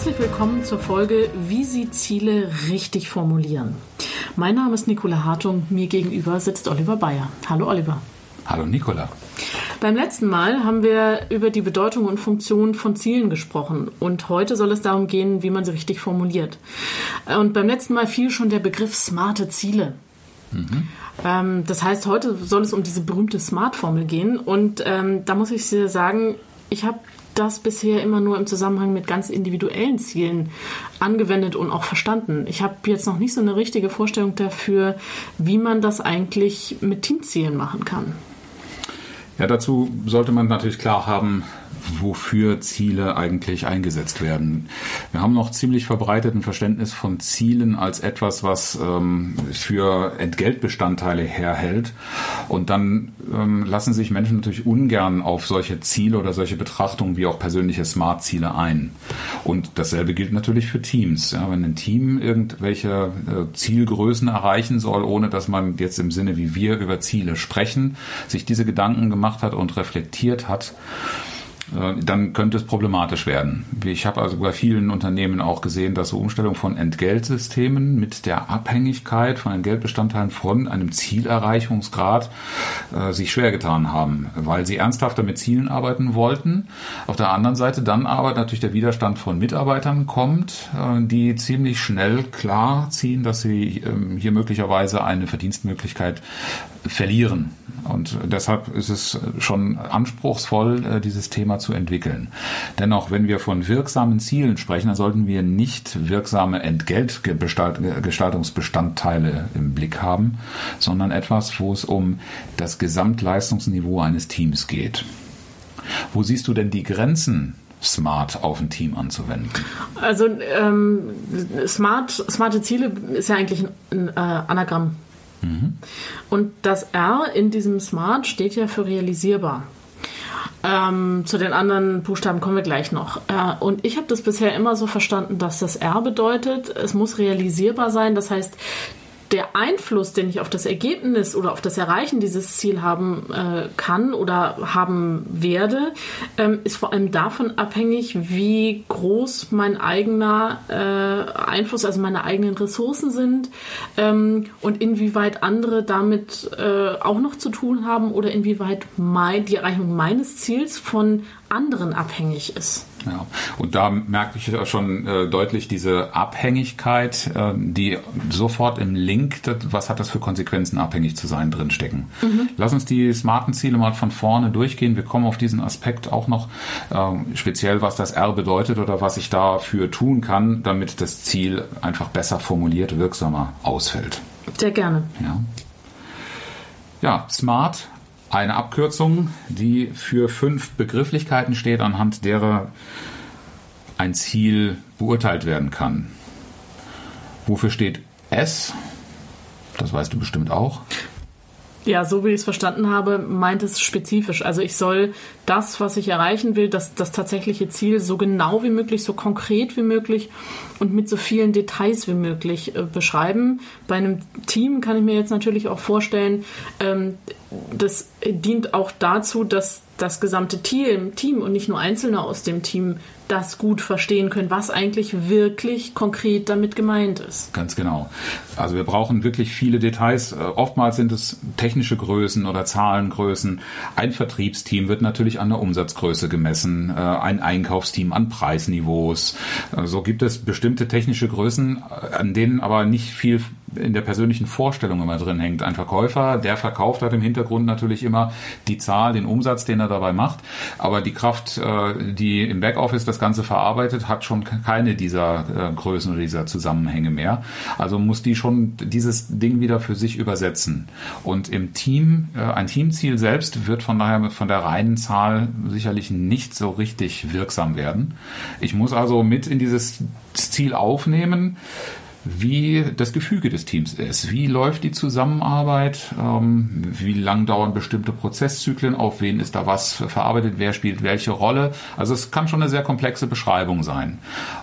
Herzlich willkommen zur Folge Wie Sie Ziele richtig formulieren. Mein Name ist Nicola Hartung, mir gegenüber sitzt Oliver Bayer. Hallo Oliver. Hallo Nicola. Beim letzten Mal haben wir über die Bedeutung und Funktion von Zielen gesprochen und heute soll es darum gehen, wie man sie richtig formuliert. Und beim letzten Mal fiel schon der Begriff smarte Ziele. Mhm. Ähm, das heißt, heute soll es um diese berühmte Smart-Formel gehen und ähm, da muss ich dir sagen, ich habe das bisher immer nur im Zusammenhang mit ganz individuellen Zielen angewendet und auch verstanden. Ich habe jetzt noch nicht so eine richtige Vorstellung dafür, wie man das eigentlich mit Teamzielen machen kann. Ja, dazu sollte man natürlich klar haben, wofür Ziele eigentlich eingesetzt werden. Wir haben noch ziemlich verbreitet ein Verständnis von Zielen als etwas, was ähm, für Entgeltbestandteile herhält. Und dann ähm, lassen sich Menschen natürlich ungern auf solche Ziele oder solche Betrachtungen wie auch persönliche Smart-Ziele ein. Und dasselbe gilt natürlich für Teams. Ja, wenn ein Team irgendwelche äh, Zielgrößen erreichen soll, ohne dass man jetzt im Sinne wie wir über Ziele sprechen, sich diese Gedanken gemacht hat und reflektiert hat, dann könnte es problematisch werden. Ich habe also bei vielen Unternehmen auch gesehen, dass so Umstellung von Entgeltsystemen mit der Abhängigkeit von Entgeltbestandteilen von einem Zielerreichungsgrad äh, sich schwer getan haben, weil sie ernsthafter mit Zielen arbeiten wollten. Auf der anderen Seite dann aber natürlich der Widerstand von Mitarbeitern kommt, äh, die ziemlich schnell klar ziehen, dass sie ähm, hier möglicherweise eine Verdienstmöglichkeit verlieren. Und deshalb ist es schon anspruchsvoll, äh, dieses Thema zu entwickeln. Dennoch, wenn wir von wirksamen Zielen sprechen, dann sollten wir nicht wirksame Entgeltgestaltungsbestandteile im Blick haben, sondern etwas, wo es um das Gesamtleistungsniveau eines Teams geht. Wo siehst du denn die Grenzen smart auf ein Team anzuwenden? Also ähm, smart, smarte Ziele ist ja eigentlich ein, ein äh, Anagramm Mhm. Und das R in diesem Smart steht ja für realisierbar. Ähm, zu den anderen Buchstaben kommen wir gleich noch. Äh, und ich habe das bisher immer so verstanden, dass das R bedeutet, es muss realisierbar sein. Das heißt, der Einfluss, den ich auf das Ergebnis oder auf das Erreichen dieses Ziel haben äh, kann oder haben werde, ähm, ist vor allem davon abhängig, wie groß mein eigener äh, Einfluss, also meine eigenen Ressourcen sind ähm, und inwieweit andere damit äh, auch noch zu tun haben oder inwieweit mein, die Erreichung meines Ziels von anderen abhängig ist. Ja, und da merke ich schon äh, deutlich diese Abhängigkeit, äh, die sofort im Link, das, was hat das für Konsequenzen, abhängig zu sein, drinstecken. Mhm. Lass uns die smarten Ziele mal von vorne durchgehen. Wir kommen auf diesen Aspekt auch noch, äh, speziell was das R bedeutet oder was ich dafür tun kann, damit das Ziel einfach besser formuliert, wirksamer ausfällt. Sehr gerne. Ja. Ja, smart eine Abkürzung, die für fünf Begrifflichkeiten steht, anhand derer ein Ziel beurteilt werden kann. Wofür steht S? Das weißt du bestimmt auch. Ja, so wie ich es verstanden habe, meint es spezifisch. Also ich soll das, was ich erreichen will, das, das tatsächliche Ziel so genau wie möglich, so konkret wie möglich und mit so vielen Details wie möglich äh, beschreiben. Bei einem Team kann ich mir jetzt natürlich auch vorstellen, ähm, das dient auch dazu, dass das gesamte Team, Team und nicht nur Einzelne aus dem Team das gut verstehen können, was eigentlich wirklich konkret damit gemeint ist. Ganz genau. Also wir brauchen wirklich viele Details. Äh, oftmals sind es technische Größen oder Zahlengrößen. Ein Vertriebsteam wird natürlich an der Umsatzgröße gemessen, äh, ein Einkaufsteam an Preisniveaus. Äh, so gibt es bestimmte technische Größen, an denen aber nicht viel in der persönlichen Vorstellung immer drin hängt. Ein Verkäufer, der verkauft hat im Hintergrund natürlich immer die Zahl, den Umsatz, den er dabei macht. Aber die Kraft, die im Backoffice das Ganze verarbeitet, hat schon keine dieser äh, Größen oder dieser Zusammenhänge mehr. Also muss die schon dieses Ding wieder für sich übersetzen. Und im Team, äh, ein Teamziel selbst wird von daher von der reinen Zahl sicherlich nicht so richtig wirksam werden. Ich muss also mit in dieses Ziel aufnehmen, wie das Gefüge des Teams ist. Wie läuft die Zusammenarbeit? Ähm, wie lang dauern bestimmte Prozesszyklen? Auf wen ist da was verarbeitet? Wer spielt welche Rolle? Also es kann schon eine sehr komplexe Beschreibung sein.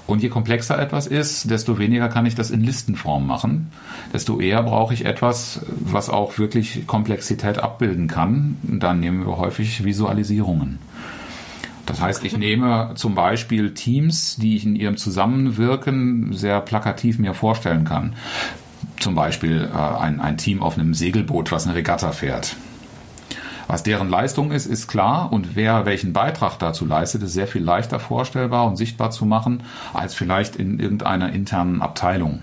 Und je komplexer etwas ist, desto weniger kann ich das in Listenform machen. Desto eher brauche ich etwas, was auch wirklich Komplexität abbilden kann. Und dann nehmen wir häufig Visualisierungen. Das heißt, ich nehme zum Beispiel Teams, die ich in ihrem Zusammenwirken sehr plakativ mir vorstellen kann. Zum Beispiel äh, ein, ein Team auf einem Segelboot, was eine Regatta fährt. Was deren Leistung ist, ist klar und wer welchen Beitrag dazu leistet, ist sehr viel leichter vorstellbar und sichtbar zu machen als vielleicht in irgendeiner internen Abteilung.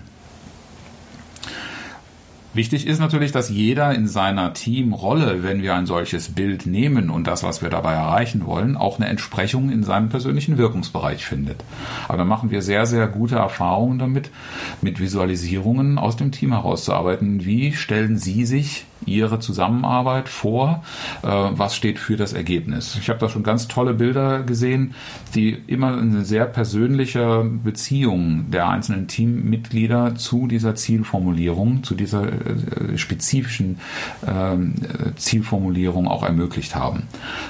Wichtig ist natürlich, dass jeder in seiner Teamrolle, wenn wir ein solches Bild nehmen und das, was wir dabei erreichen wollen, auch eine Entsprechung in seinem persönlichen Wirkungsbereich findet. Aber da machen wir sehr, sehr gute Erfahrungen damit, mit Visualisierungen aus dem Team herauszuarbeiten. Wie stellen Sie sich Ihre Zusammenarbeit vor? Äh, was steht für das Ergebnis? Ich habe da schon ganz tolle Bilder gesehen, die immer eine sehr persönliche Beziehung der einzelnen Teammitglieder zu dieser Zielformulierung, zu dieser äh, spezifischen ähm, Zielformulierung auch ermöglicht haben,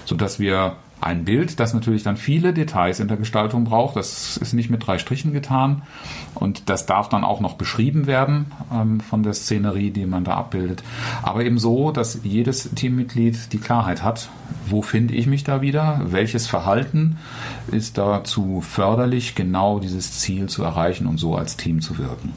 sodass wir ein Bild, das natürlich dann viele Details in der Gestaltung braucht. Das ist nicht mit drei Strichen getan. Und das darf dann auch noch beschrieben werden ähm, von der Szenerie, die man da abbildet. Aber eben so, dass jedes Teammitglied die Klarheit hat, wo finde ich mich da wieder, welches Verhalten ist dazu förderlich, genau dieses Ziel zu erreichen und so als Team zu wirken.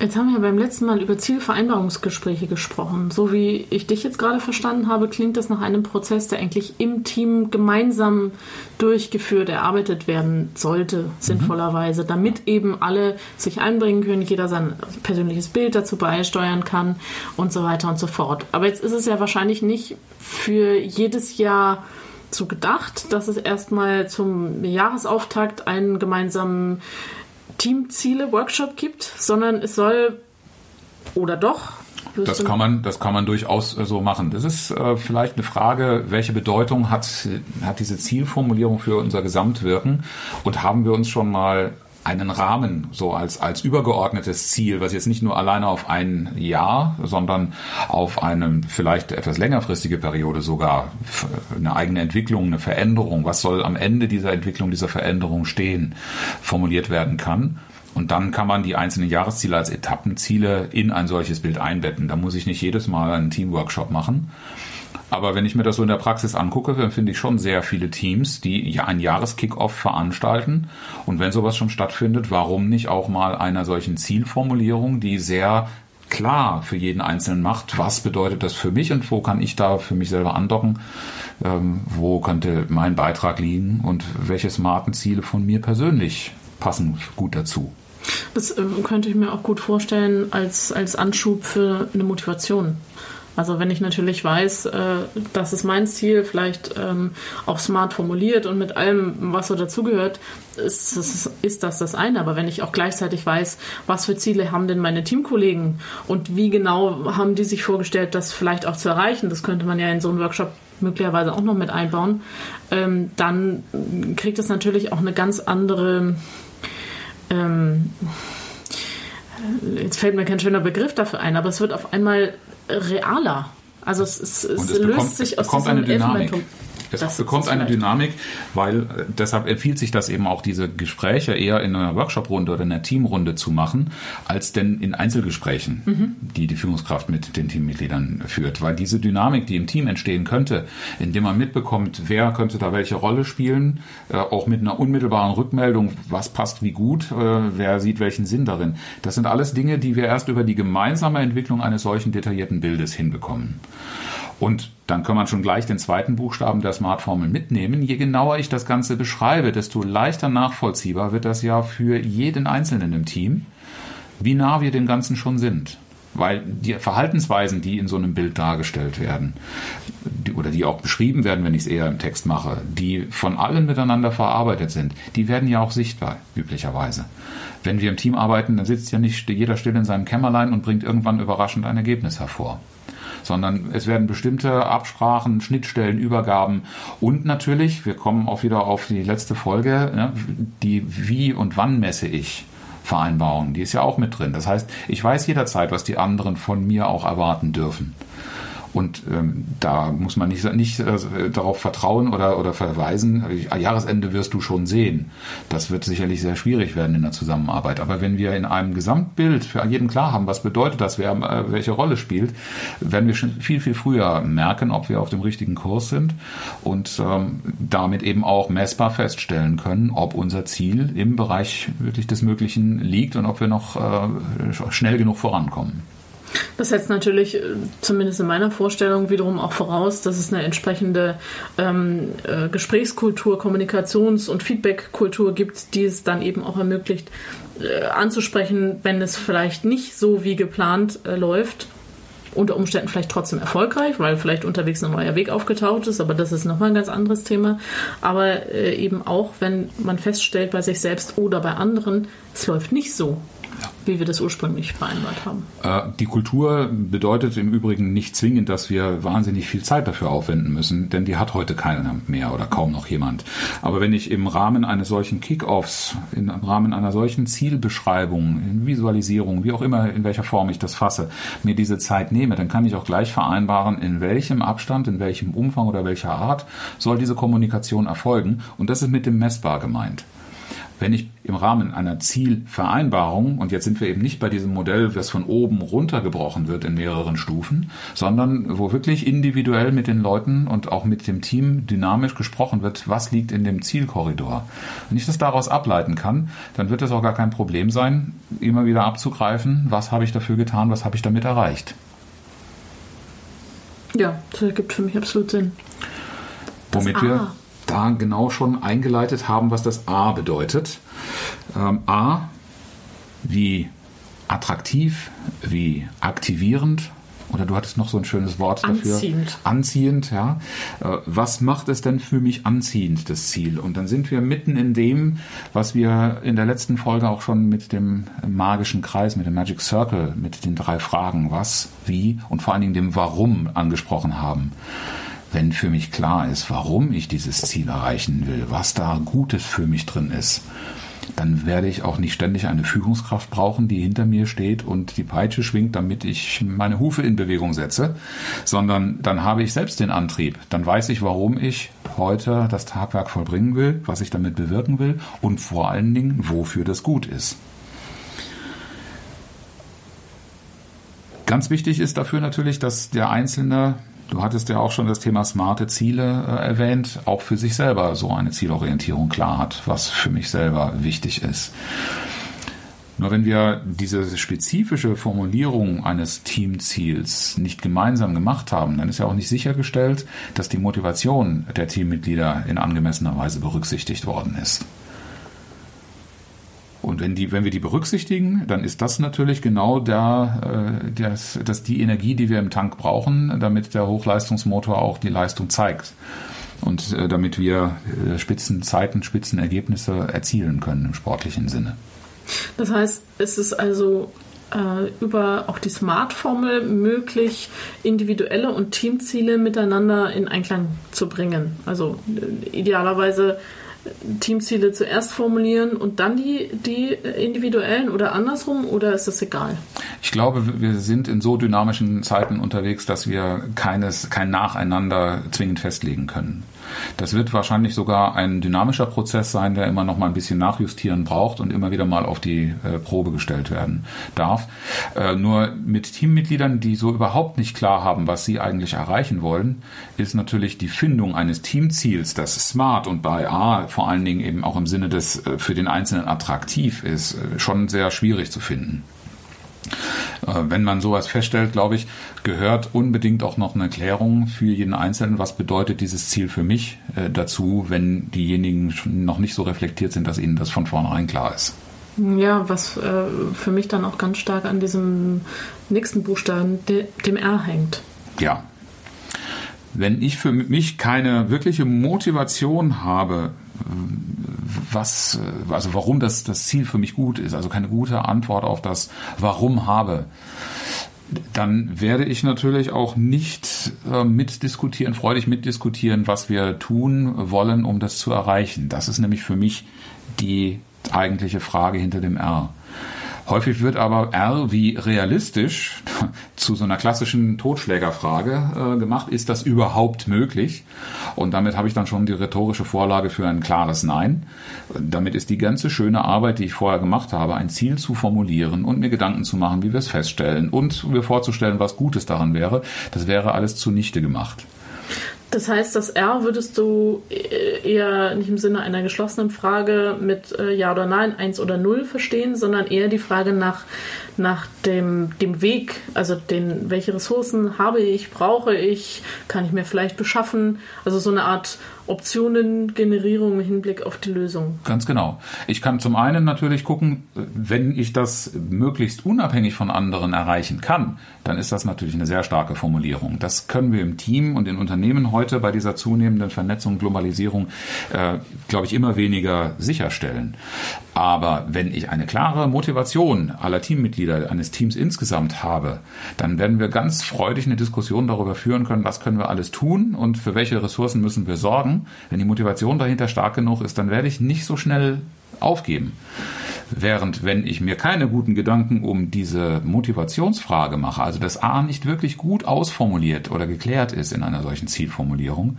Jetzt haben wir beim letzten Mal über Zielvereinbarungsgespräche gesprochen. So wie ich dich jetzt gerade verstanden habe, klingt das nach einem Prozess, der eigentlich im Team gemeinsam durchgeführt, erarbeitet werden sollte, sinnvollerweise, damit eben alle sich einbringen können, jeder sein persönliches Bild dazu beisteuern kann und so weiter und so fort. Aber jetzt ist es ja wahrscheinlich nicht für jedes Jahr so gedacht, dass es erstmal zum Jahresauftakt einen gemeinsamen Teamziele-Workshop gibt, sondern es soll oder doch das kann man, das kann man durchaus so machen. Das ist äh, vielleicht eine Frage, welche Bedeutung hat, hat diese Zielformulierung für unser Gesamtwirken und haben wir uns schon mal einen Rahmen, so als, als übergeordnetes Ziel, was jetzt nicht nur alleine auf ein Jahr, sondern auf eine vielleicht etwas längerfristige Periode sogar eine eigene Entwicklung, eine Veränderung, was soll am Ende dieser Entwicklung, dieser Veränderung stehen, formuliert werden kann. Und dann kann man die einzelnen Jahresziele als Etappenziele in ein solches Bild einbetten. Da muss ich nicht jedes Mal einen Teamworkshop machen. Aber wenn ich mir das so in der Praxis angucke, dann finde ich schon sehr viele Teams, die ja ein Jahreskickoff veranstalten. Und wenn sowas schon stattfindet, warum nicht auch mal einer solchen Zielformulierung, die sehr klar für jeden Einzelnen macht, was bedeutet das für mich und wo kann ich da für mich selber andocken, ähm, wo könnte mein Beitrag liegen und welche smarten Ziele von mir persönlich passen gut dazu. Das äh, könnte ich mir auch gut vorstellen als, als Anschub für eine Motivation. Also wenn ich natürlich weiß, äh, das ist mein Ziel, vielleicht ähm, auch smart formuliert und mit allem, was so dazugehört, ist, ist, ist das das eine. Aber wenn ich auch gleichzeitig weiß, was für Ziele haben denn meine Teamkollegen und wie genau haben die sich vorgestellt, das vielleicht auch zu erreichen, das könnte man ja in so einem Workshop möglicherweise auch noch mit einbauen, ähm, dann kriegt es natürlich auch eine ganz andere ähm, jetzt fällt mir kein schöner Begriff dafür ein, aber es wird auf einmal realer. Also es, es, es, löst bekommt, sich aus diesem Elfenbeinturm. Es das bekommt eine Dynamik, weil äh, deshalb empfiehlt sich das eben auch, diese Gespräche eher in einer Workshop-Runde oder in einer Teamrunde zu machen, als denn in Einzelgesprächen, mhm. die die Führungskraft mit den Teammitgliedern führt. Weil diese Dynamik, die im Team entstehen könnte, indem man mitbekommt, wer könnte da welche Rolle spielen, äh, auch mit einer unmittelbaren Rückmeldung, was passt wie gut, äh, wer sieht welchen Sinn darin. Das sind alles Dinge, die wir erst über die gemeinsame Entwicklung eines solchen detaillierten Bildes hinbekommen. Und dann kann man schon gleich den zweiten Buchstaben der Smart-Formel mitnehmen. Je genauer ich das Ganze beschreibe, desto leichter nachvollziehbar wird das ja für jeden Einzelnen im Team, wie nah wir dem Ganzen schon sind. Weil die Verhaltensweisen, die in so einem Bild dargestellt werden, die, oder die auch beschrieben werden, wenn ich es eher im Text mache, die von allen miteinander verarbeitet sind, die werden ja auch sichtbar, üblicherweise. Wenn wir im Team arbeiten, dann sitzt ja nicht jeder still in seinem Kämmerlein und bringt irgendwann überraschend ein Ergebnis hervor sondern es werden bestimmte Absprachen, Schnittstellen, Übergaben und natürlich, wir kommen auch wieder auf die letzte Folge, ne, die wie und wann messe ich Vereinbarung, die ist ja auch mit drin. Das heißt, ich weiß jederzeit, was die anderen von mir auch erwarten dürfen. Und ähm, da muss man nicht, nicht äh, darauf vertrauen oder, oder verweisen, Jahresende wirst du schon sehen. Das wird sicherlich sehr schwierig werden in der Zusammenarbeit. Aber wenn wir in einem Gesamtbild für jeden klar haben, was bedeutet das, wer äh, welche Rolle spielt, werden wir schon viel, viel früher merken, ob wir auf dem richtigen Kurs sind und ähm, damit eben auch messbar feststellen können, ob unser Ziel im Bereich wirklich des Möglichen liegt und ob wir noch äh, schnell genug vorankommen. Das setzt natürlich, äh, zumindest in meiner Vorstellung, wiederum auch voraus, dass es eine entsprechende ähm, äh, Gesprächskultur, Kommunikations- und Feedbackkultur gibt, die es dann eben auch ermöglicht, äh, anzusprechen, wenn es vielleicht nicht so wie geplant äh, läuft. Unter Umständen vielleicht trotzdem erfolgreich, weil vielleicht unterwegs ein neuer Weg aufgetaucht ist, aber das ist nochmal ein ganz anderes Thema. Aber äh, eben auch, wenn man feststellt bei sich selbst oder bei anderen, es läuft nicht so, wie wir das ursprünglich vereinbart haben. Äh, die Kultur bedeutet im Übrigen nicht zwingend, dass wir wahnsinnig viel Zeit dafür aufwenden müssen, denn die hat heute keiner mehr oder kaum noch jemand. Aber wenn ich im Rahmen eines solchen Kickoffs, im Rahmen einer solchen Zielbeschreibung, in Visualisierung, wie auch immer, in welcher Form ich das fasse, mir diese Zeit nehme, dann kann ich auch gleich vereinbaren, in welchem Abstand, in welchem Umfang oder welcher Art soll diese Kommunikation erfolgen. Und das ist mit dem messbar gemeint wenn ich im Rahmen einer Zielvereinbarung, und jetzt sind wir eben nicht bei diesem Modell, das von oben runtergebrochen wird in mehreren Stufen, sondern wo wirklich individuell mit den Leuten und auch mit dem Team dynamisch gesprochen wird, was liegt in dem Zielkorridor. Wenn ich das daraus ableiten kann, dann wird es auch gar kein Problem sein, immer wieder abzugreifen, was habe ich dafür getan, was habe ich damit erreicht. Ja, das ergibt für mich absolut Sinn. Womit wir da genau schon eingeleitet haben, was das A bedeutet. Ähm, A wie attraktiv, wie aktivierend. Oder du hattest noch so ein schönes Wort dafür. Anziehend. Anziehend, ja. Äh, was macht es denn für mich anziehend, das Ziel? Und dann sind wir mitten in dem, was wir in der letzten Folge auch schon mit dem magischen Kreis, mit dem Magic Circle, mit den drei Fragen, was, wie und vor allen Dingen dem Warum angesprochen haben wenn für mich klar ist, warum ich dieses Ziel erreichen will, was da Gutes für mich drin ist, dann werde ich auch nicht ständig eine Führungskraft brauchen, die hinter mir steht und die Peitsche schwingt, damit ich meine Hufe in Bewegung setze, sondern dann habe ich selbst den Antrieb. Dann weiß ich, warum ich heute das Tagwerk vollbringen will, was ich damit bewirken will und vor allen Dingen, wofür das gut ist. Ganz wichtig ist dafür natürlich, dass der Einzelne Du hattest ja auch schon das Thema smarte Ziele äh, erwähnt, auch für sich selber so eine Zielorientierung klar hat, was für mich selber wichtig ist. Nur wenn wir diese spezifische Formulierung eines Teamziels nicht gemeinsam gemacht haben, dann ist ja auch nicht sichergestellt, dass die Motivation der Teammitglieder in angemessener Weise berücksichtigt worden ist. Und wenn, die, wenn wir die berücksichtigen, dann ist das natürlich genau der, äh, das, das die Energie, die wir im Tank brauchen, damit der Hochleistungsmotor auch die Leistung zeigt. Und äh, damit wir äh, Spitzenzeiten, Spitzenergebnisse erzielen können im sportlichen Sinne. Das heißt, es ist also äh, über auch die Smart-Formel möglich, individuelle und Teamziele miteinander in Einklang zu bringen. Also äh, idealerweise Teamziele zuerst formulieren und dann die, die individuellen oder andersrum oder ist das egal? Ich glaube, wir sind in so dynamischen Zeiten unterwegs, dass wir keines, kein Nacheinander zwingend festlegen können. Das wird wahrscheinlich sogar ein dynamischer Prozess sein, der immer noch mal ein bisschen nachjustieren braucht und immer wieder mal auf die äh, Probe gestellt werden darf. Äh, nur mit Teammitgliedern, die so überhaupt nicht klar haben, was sie eigentlich erreichen wollen, ist natürlich die Findung eines Teamziels, das smart und bei A vor allen Dingen eben auch im Sinne des äh, für den Einzelnen attraktiv ist, äh, schon sehr schwierig zu finden. Äh, wenn man sowas feststellt, glaube ich, gehört unbedingt auch noch eine Erklärung für jeden Einzelnen, was bedeutet dieses Ziel für mich äh, dazu, wenn diejenigen noch nicht so reflektiert sind, dass ihnen das von vornherein klar ist. Ja, was äh, für mich dann auch ganz stark an diesem nächsten Buchstaben, dem R hängt. Ja. Wenn ich für mich keine wirkliche Motivation habe, was, also warum das, das Ziel für mich gut ist, also keine gute Antwort auf das Warum habe, dann werde ich natürlich auch nicht äh, mitdiskutieren, freudig mitdiskutieren, was wir tun wollen, um das zu erreichen. Das ist nämlich für mich die eigentliche Frage hinter dem R. Häufig wird aber R wie realistisch zu so einer klassischen Totschlägerfrage äh, gemacht. Ist das überhaupt möglich? Und damit habe ich dann schon die rhetorische Vorlage für ein klares Nein. Damit ist die ganze schöne Arbeit, die ich vorher gemacht habe, ein Ziel zu formulieren und mir Gedanken zu machen, wie wir es feststellen und mir vorzustellen, was Gutes daran wäre, das wäre alles zunichte gemacht. Das heißt, das R würdest du eher nicht im Sinne einer geschlossenen Frage mit äh, Ja oder Nein, 1 oder 0 verstehen, sondern eher die Frage nach, nach dem, dem Weg, also den, welche Ressourcen habe ich, brauche ich, kann ich mir vielleicht beschaffen, also so eine Art Optionengenerierung im Hinblick auf die Lösung. Ganz genau. Ich kann zum einen natürlich gucken, wenn ich das möglichst unabhängig von anderen erreichen kann, dann ist das natürlich eine sehr starke Formulierung. Das können wir im Team und in Unternehmen heute bei dieser zunehmenden Vernetzung und Globalisierung, äh, glaube ich, immer weniger sicherstellen. Aber wenn ich eine klare Motivation aller Teammitglieder eines Teams insgesamt habe, dann werden wir ganz freudig eine Diskussion darüber führen können, was können wir alles tun und für welche Ressourcen müssen wir sorgen wenn die Motivation dahinter stark genug ist, dann werde ich nicht so schnell aufgeben. Während wenn ich mir keine guten Gedanken um diese Motivationsfrage mache, also das A nicht wirklich gut ausformuliert oder geklärt ist in einer solchen Zielformulierung,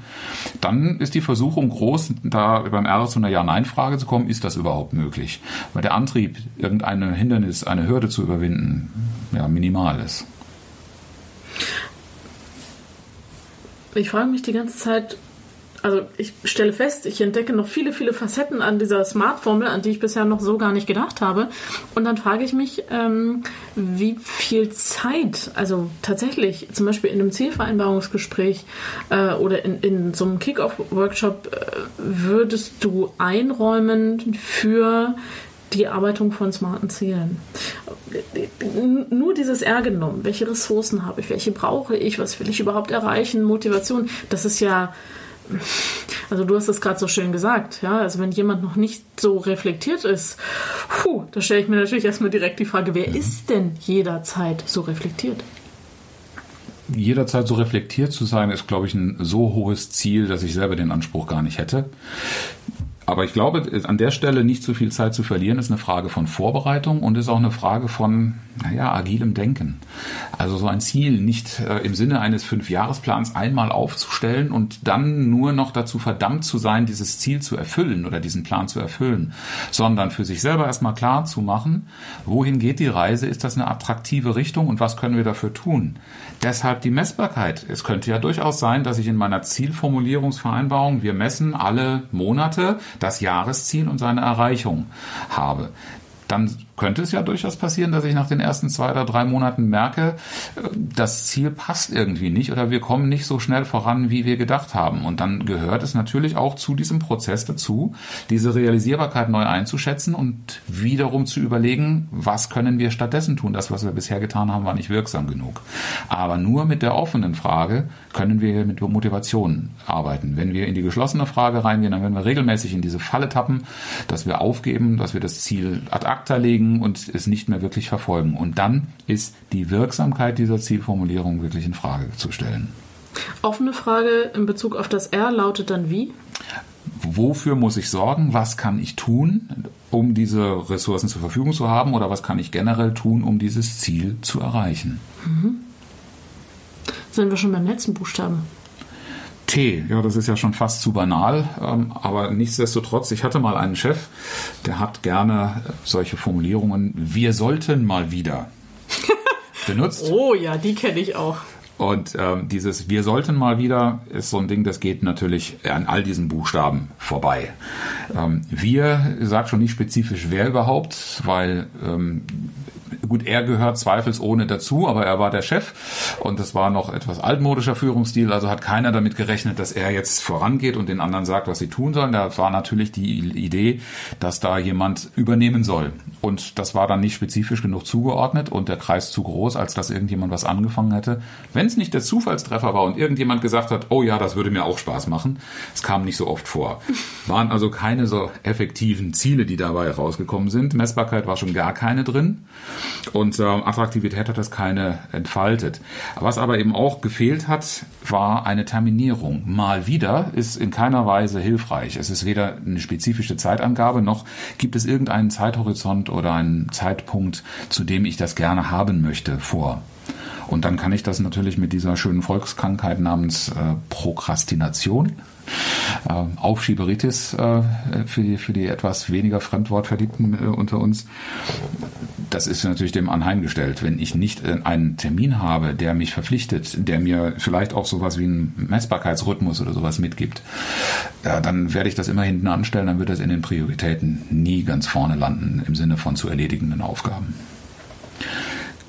dann ist die Versuchung groß, da beim R zu einer Ja-Nein-Frage zu kommen, ist das überhaupt möglich? Weil der Antrieb, irgendein Hindernis, eine Hürde zu überwinden, ja, minimal ist. Ich frage mich die ganze Zeit, also ich stelle fest, ich entdecke noch viele, viele Facetten an dieser Smart-Formel, an die ich bisher noch so gar nicht gedacht habe. Und dann frage ich mich, ähm, wie viel Zeit, also tatsächlich zum Beispiel in einem Zielvereinbarungsgespräch äh, oder in, in so einem Kick-Off-Workshop äh, würdest du einräumen für die Erarbeitung von smarten Zielen. Nur dieses R genommen, welche Ressourcen habe ich, welche brauche ich, was will ich überhaupt erreichen, Motivation, das ist ja also du hast es gerade so schön gesagt, ja, also wenn jemand noch nicht so reflektiert ist, puh, da stelle ich mir natürlich erstmal direkt die Frage, wer mhm. ist denn jederzeit so reflektiert? Jederzeit so reflektiert zu sein, ist, glaube ich, ein so hohes Ziel, dass ich selber den Anspruch gar nicht hätte. Aber ich glaube, an der Stelle nicht zu viel Zeit zu verlieren, ist eine Frage von Vorbereitung und ist auch eine Frage von, naja, agilem Denken. Also so ein Ziel nicht äh, im Sinne eines Fünfjahresplans einmal aufzustellen und dann nur noch dazu verdammt zu sein, dieses Ziel zu erfüllen oder diesen Plan zu erfüllen, sondern für sich selber erstmal klar zu machen, wohin geht die Reise, ist das eine attraktive Richtung und was können wir dafür tun? Deshalb die Messbarkeit. Es könnte ja durchaus sein, dass ich in meiner Zielformulierungsvereinbarung, wir messen alle Monate, das Jahresziel und seine Erreichung habe. Dann könnte es ja durchaus passieren, dass ich nach den ersten zwei oder drei Monaten merke, äh, das Ziel passt irgendwie nicht oder wir kommen nicht so schnell voran, wie wir gedacht haben. Und dann gehört es natürlich auch zu diesem Prozess dazu, diese Realisierbarkeit neu einzuschätzen und wiederum zu überlegen, was können wir stattdessen tun. Das, was wir bisher getan haben, war nicht wirksam genug. Aber nur mit der offenen Frage können wir mit Motivation arbeiten. Wenn wir in die geschlossene Frage reingehen, dann werden wir regelmäßig in diese Falle tappen, dass wir aufgeben, dass wir das Ziel ad acta legen, bringen und es nicht mehr wirklich verfolgen. Und dann ist die Wirksamkeit dieser Zielformulierung wirklich in Frage zu stellen. Offene Frage in Bezug auf das R lautet dann wie? Wofür muss ich sorgen? Was kann ich tun, um diese Ressourcen zur Verfügung zu haben? Oder was kann ich generell tun, um dieses Ziel zu erreichen? Mhm. Sind wir schon beim letzten Buchstaben? T, ja, das ist ja schon fast zu banal, ähm, aber nichtsdestotrotz, ich hatte mal einen Chef, der hat gerne solche Formulierungen, wir sollten mal wieder benutzt. oh ja, die kenne ich auch. Und ähm, dieses Wir sollten mal wieder ist so ein Ding, das geht natürlich an all diesen Buchstaben vorbei. Ähm, wir sagt schon nicht spezifisch wer überhaupt, weil ähm, gut, er gehört zweifelsohne dazu, aber er war der Chef und das war noch etwas altmodischer Führungsstil, also hat keiner damit gerechnet, dass er jetzt vorangeht und den anderen sagt, was sie tun sollen. Da war natürlich die Idee, dass da jemand übernehmen soll. Und das war dann nicht spezifisch genug zugeordnet und der Kreis zu groß, als dass irgendjemand was angefangen hätte. Wenn es nicht der Zufallstreffer war und irgendjemand gesagt hat, oh ja, das würde mir auch Spaß machen, es kam nicht so oft vor. Waren also keine so effektiven Ziele, die dabei rausgekommen sind. Messbarkeit war schon gar keine drin. Und äh, Attraktivität hat das keine entfaltet. Was aber eben auch gefehlt hat, war eine Terminierung. Mal wieder ist in keiner Weise hilfreich. Es ist weder eine spezifische Zeitangabe, noch gibt es irgendeinen Zeithorizont oder einen Zeitpunkt, zu dem ich das gerne haben möchte, vor. Und dann kann ich das natürlich mit dieser schönen Volkskrankheit namens äh, Prokrastination, äh, Aufschieberitis äh, für, die, für die etwas weniger Fremdwortverliebten äh, unter uns, das ist natürlich dem anheimgestellt. Wenn ich nicht äh, einen Termin habe, der mich verpflichtet, der mir vielleicht auch sowas wie einen Messbarkeitsrhythmus oder sowas mitgibt, ja, dann werde ich das immer hinten anstellen, dann wird das in den Prioritäten nie ganz vorne landen im Sinne von zu erledigenden Aufgaben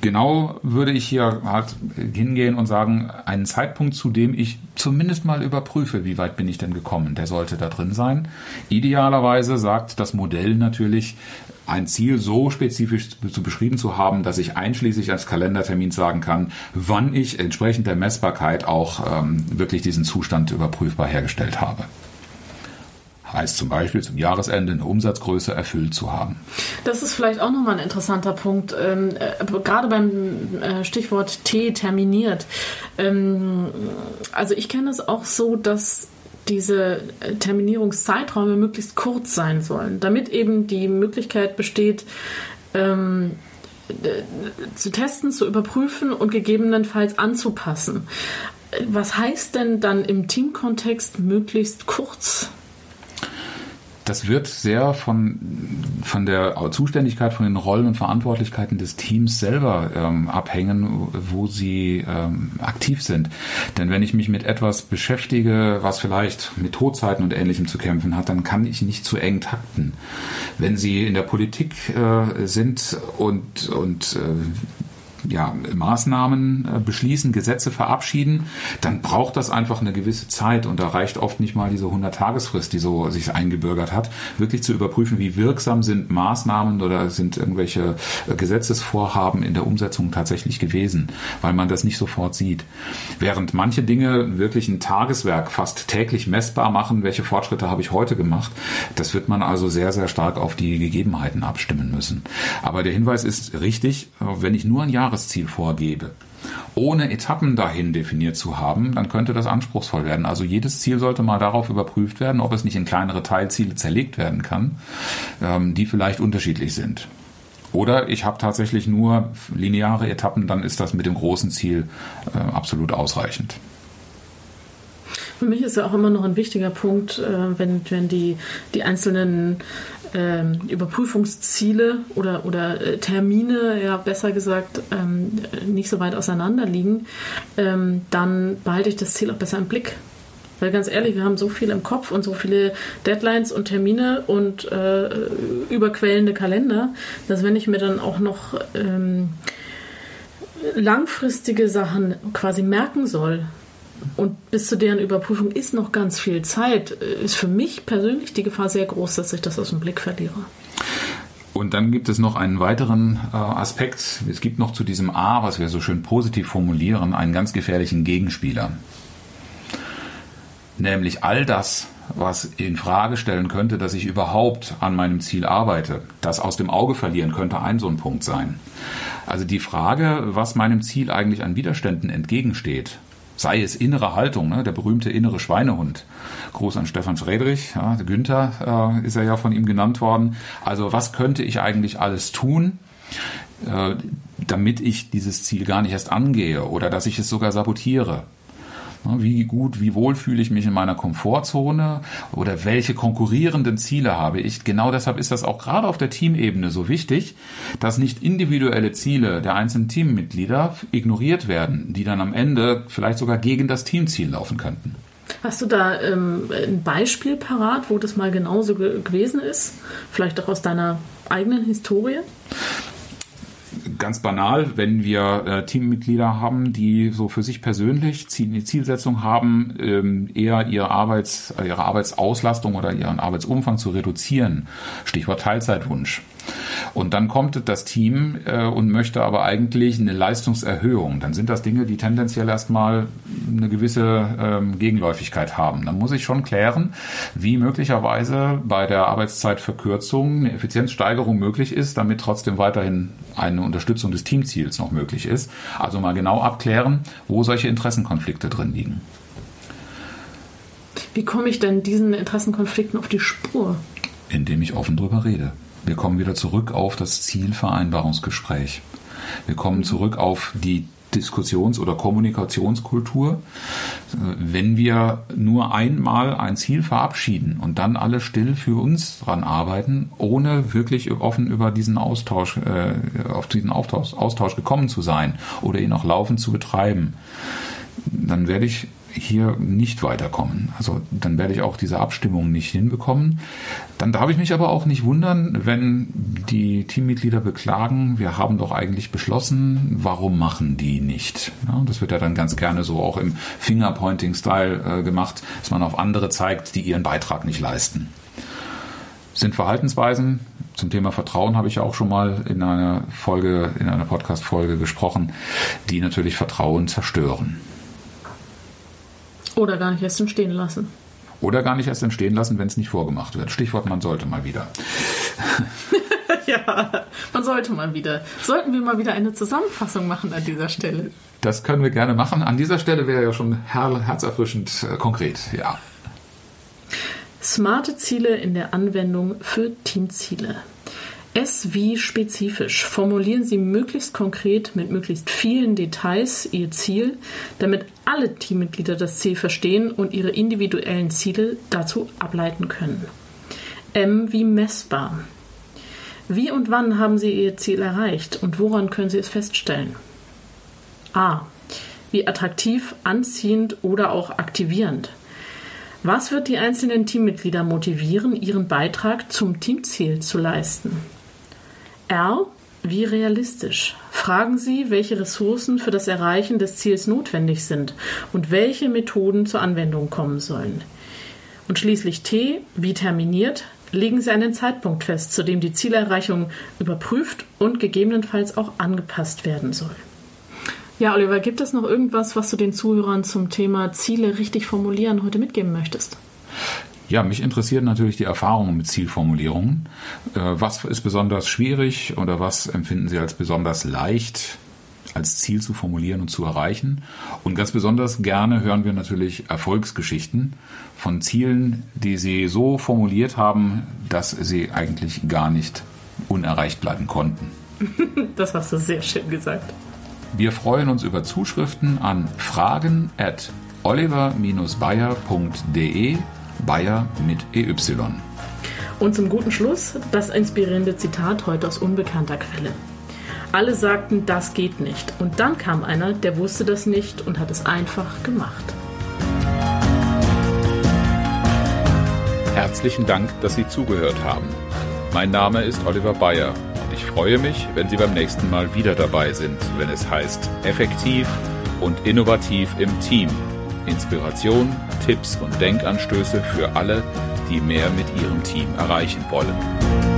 genau würde ich hier halt hingehen und sagen, einen Zeitpunkt, zu dem ich zumindest mal überprüfe, wie weit bin ich denn gekommen, der sollte da drin sein. Idealerweise sagt das Modell natürlich, ein Ziel so spezifisch zu beschrieben zu haben, dass ich einschließlich eines Kalendertermins sagen kann, wann ich entsprechend der Messbarkeit auch ähm, wirklich diesen Zustand überprüfbar hergestellt habe heißt zum Beispiel zum Jahresende eine Umsatzgröße erfüllt zu haben. Das ist vielleicht auch nochmal ein interessanter Punkt, ähm, äh, gerade beim äh, Stichwort T terminiert. Ähm, also ich kenne es auch so, dass diese äh, Terminierungszeiträume möglichst kurz sein sollen, damit eben die Möglichkeit besteht, ähm, zu testen, zu überprüfen und gegebenenfalls anzupassen. Was heißt denn dann im Teamkontext möglichst kurz? Das wird sehr von, von der Zuständigkeit, von den Rollen und Verantwortlichkeiten des Teams selber ähm, abhängen, wo sie ähm, aktiv sind. Denn wenn ich mich mit etwas beschäftige, was vielleicht mit Todzeiten und Ähnlichem zu kämpfen hat, dann kann ich nicht zu eng takten. Wenn Sie in der Politik äh, sind und, und äh, ja, Maßnahmen äh, beschließen, Gesetze verabschieden, dann braucht das einfach eine gewisse Zeit und da reicht oft nicht mal diese 100-Tagesfrist, die so sich eingebürgert hat, wirklich zu überprüfen, wie wirksam sind Maßnahmen oder sind irgendwelche äh, Gesetzesvorhaben in der Umsetzung tatsächlich gewesen, weil man das nicht sofort sieht. Während manche Dinge wirklich ein Tageswerk fast täglich messbar machen, welche Fortschritte habe ich heute gemacht, das wird man also sehr, sehr stark auf die Gegebenheiten abstimmen müssen. Aber der Hinweis ist richtig, wenn ich nur ein Jahr Jahresziel vorgebe, ohne Etappen dahin definiert zu haben, dann könnte das anspruchsvoll werden. Also jedes Ziel sollte mal darauf überprüft werden, ob es nicht in kleinere Teilziele zerlegt werden kann, ähm, die vielleicht unterschiedlich sind. Oder ich habe tatsächlich nur lineare Etappen, dann ist das mit dem großen Ziel äh, absolut ausreichend. Für mich ist ja auch immer noch ein wichtiger Punkt, äh, wenn, wenn die, die einzelnen ähm, Überprüfungsziele oder, oder äh, Termine, ja besser gesagt, ähm, nicht so weit auseinander liegen, ähm, dann behalte ich das Ziel auch besser im Blick. Weil ganz ehrlich, wir haben so viel im Kopf und so viele Deadlines und Termine und äh, überquellende Kalender, dass wenn ich mir dann auch noch langfristige Sachen quasi merken soll, und bis zu deren Überprüfung ist noch ganz viel Zeit. Ist für mich persönlich die Gefahr sehr groß, dass ich das aus dem Blick verliere. Und dann gibt es noch einen weiteren äh, Aspekt. Es gibt noch zu diesem A, was wir so schön positiv formulieren, einen ganz gefährlichen Gegenspieler. Nämlich all das, was in Frage stellen könnte, dass ich überhaupt an meinem Ziel arbeite. Das aus dem Auge verlieren könnte ein so ein Punkt sein. Also die Frage, was meinem Ziel eigentlich an Widerständen entgegensteht, sei es innere Haltung, ne, der berühmte innere Schweinehund. Gruß an Stefan Friedrich, ja, Günther äh, ist er ja von ihm genannt worden. Also was könnte ich eigentlich alles tun, äh, damit ich dieses Ziel gar nicht erst angehe oder dass ich es sogar sabotiere? Wie gut, wie wohl fühle ich mich in meiner Komfortzone oder welche konkurrierenden Ziele habe ich? Genau deshalb ist das auch gerade auf der Teamebene so wichtig, dass nicht individuelle Ziele der einzelnen Teammitglieder ignoriert werden, die dann am Ende vielleicht sogar gegen das Teamziel laufen könnten. Hast du da ähm, ein Beispiel parat, wo das mal genauso ge gewesen ist? Vielleicht auch aus deiner eigenen Historie? Ganz banal, wenn wir äh, Teammitglieder haben, die so für sich persönlich die Zielsetzung haben, ähm, eher ihre, Arbeits, ihre Arbeitsauslastung oder ihren Arbeitsumfang zu reduzieren, Stichwort Teilzeitwunsch, Und dann kommt das Team äh, und möchte aber eigentlich eine Leistungserhöhung. Dann sind das Dinge, die tendenziell erstmal eine gewisse ähm, Gegenläufigkeit haben. Dann muss ich schon klären, wie möglicherweise bei der Arbeitszeitverkürzung eine Effizienzsteigerung möglich ist, damit trotzdem weiterhin eine Unterstützung des Teamziels noch möglich ist. Also mal genau abklären, wo solche Interessenkonflikte drin liegen. Wie komme ich denn diesen Interessenkonflikten auf die Spur? Indem ich offen drüber rede. Wir kommen wieder zurück auf das Zielvereinbarungsgespräch. Wir kommen zurück auf die Diskussions- oder Kommunikationskultur. Wenn wir nur einmal ein Ziel verabschieden und dann alle still für uns dran arbeiten, ohne wirklich offen über diesen Austausch, äh, auf diesen Austausch, Austausch gekommen zu sein oder ihn auch laufend zu betreiben, dann werde ich hier nicht weiterkommen. Also dann werde ich auch diese Abstimmung nicht hinbekommen. Dann darf ich mich aber auch nicht wundern, wenn die Teammitglieder beklagen, wir haben doch eigentlich beschlossen, warum machen die nicht? Ja, das wird ja dann ganz gerne so auch im Fingerpointing-Style äh, gemacht, dass man auf andere zeigt, die ihren Beitrag nicht leisten. Sind Verhaltensweisen, zum Thema Vertrauen habe ich auch schon mal in einer Folge, in einer Podcast-Folge gesprochen, die natürlich Vertrauen zerstören. Oder gar nicht erst entstehen lassen. Oder gar nicht erst entstehen lassen, wenn es nicht vorgemacht wird. Stichwort, man sollte mal wieder. ja, man sollte mal wieder. Sollten wir mal wieder eine Zusammenfassung machen an dieser Stelle? Das können wir gerne machen. An dieser Stelle wäre ja schon her herzerfrischend äh, konkret, ja. Smarte Ziele in der Anwendung für Teamziele. S wie spezifisch. Formulieren Sie möglichst konkret mit möglichst vielen Details Ihr Ziel, damit alle Teammitglieder das Ziel verstehen und ihre individuellen Ziele dazu ableiten können. M wie messbar. Wie und wann haben Sie Ihr Ziel erreicht und woran können Sie es feststellen? A. Wie attraktiv, anziehend oder auch aktivierend. Was wird die einzelnen Teammitglieder motivieren, ihren Beitrag zum Teamziel zu leisten? R. Wie realistisch? Fragen Sie, welche Ressourcen für das Erreichen des Ziels notwendig sind und welche Methoden zur Anwendung kommen sollen. Und schließlich T. Wie terminiert? Legen Sie einen Zeitpunkt fest, zu dem die Zielerreichung überprüft und gegebenenfalls auch angepasst werden soll. Ja, Oliver, gibt es noch irgendwas, was du den Zuhörern zum Thema Ziele richtig formulieren heute mitgeben möchtest? Ja, mich interessieren natürlich die Erfahrungen mit Zielformulierungen. Äh, was ist besonders schwierig oder was empfinden Sie als besonders leicht als Ziel zu formulieren und zu erreichen? Und ganz besonders gerne hören wir natürlich Erfolgsgeschichten von Zielen, die Sie so formuliert haben, dass sie eigentlich gar nicht unerreicht bleiben konnten. Das hast du sehr schön gesagt. Wir freuen uns über Zuschriften an fragen at oliver-bayer.de Bayer mit EY. Und zum guten Schluss das inspirierende Zitat heute aus unbekannter Quelle. Alle sagten, das geht nicht. Und dann kam einer, der wusste das nicht und hat es einfach gemacht. Herzlichen Dank, dass Sie zugehört haben. Mein Name ist Oliver Bayer und ich freue mich, wenn Sie beim nächsten Mal wieder dabei sind, wenn es heißt effektiv und innovativ im Team. Inspiration, Tipps und Denkanstöße für alle, die mehr mit ihrem Team erreichen wollen.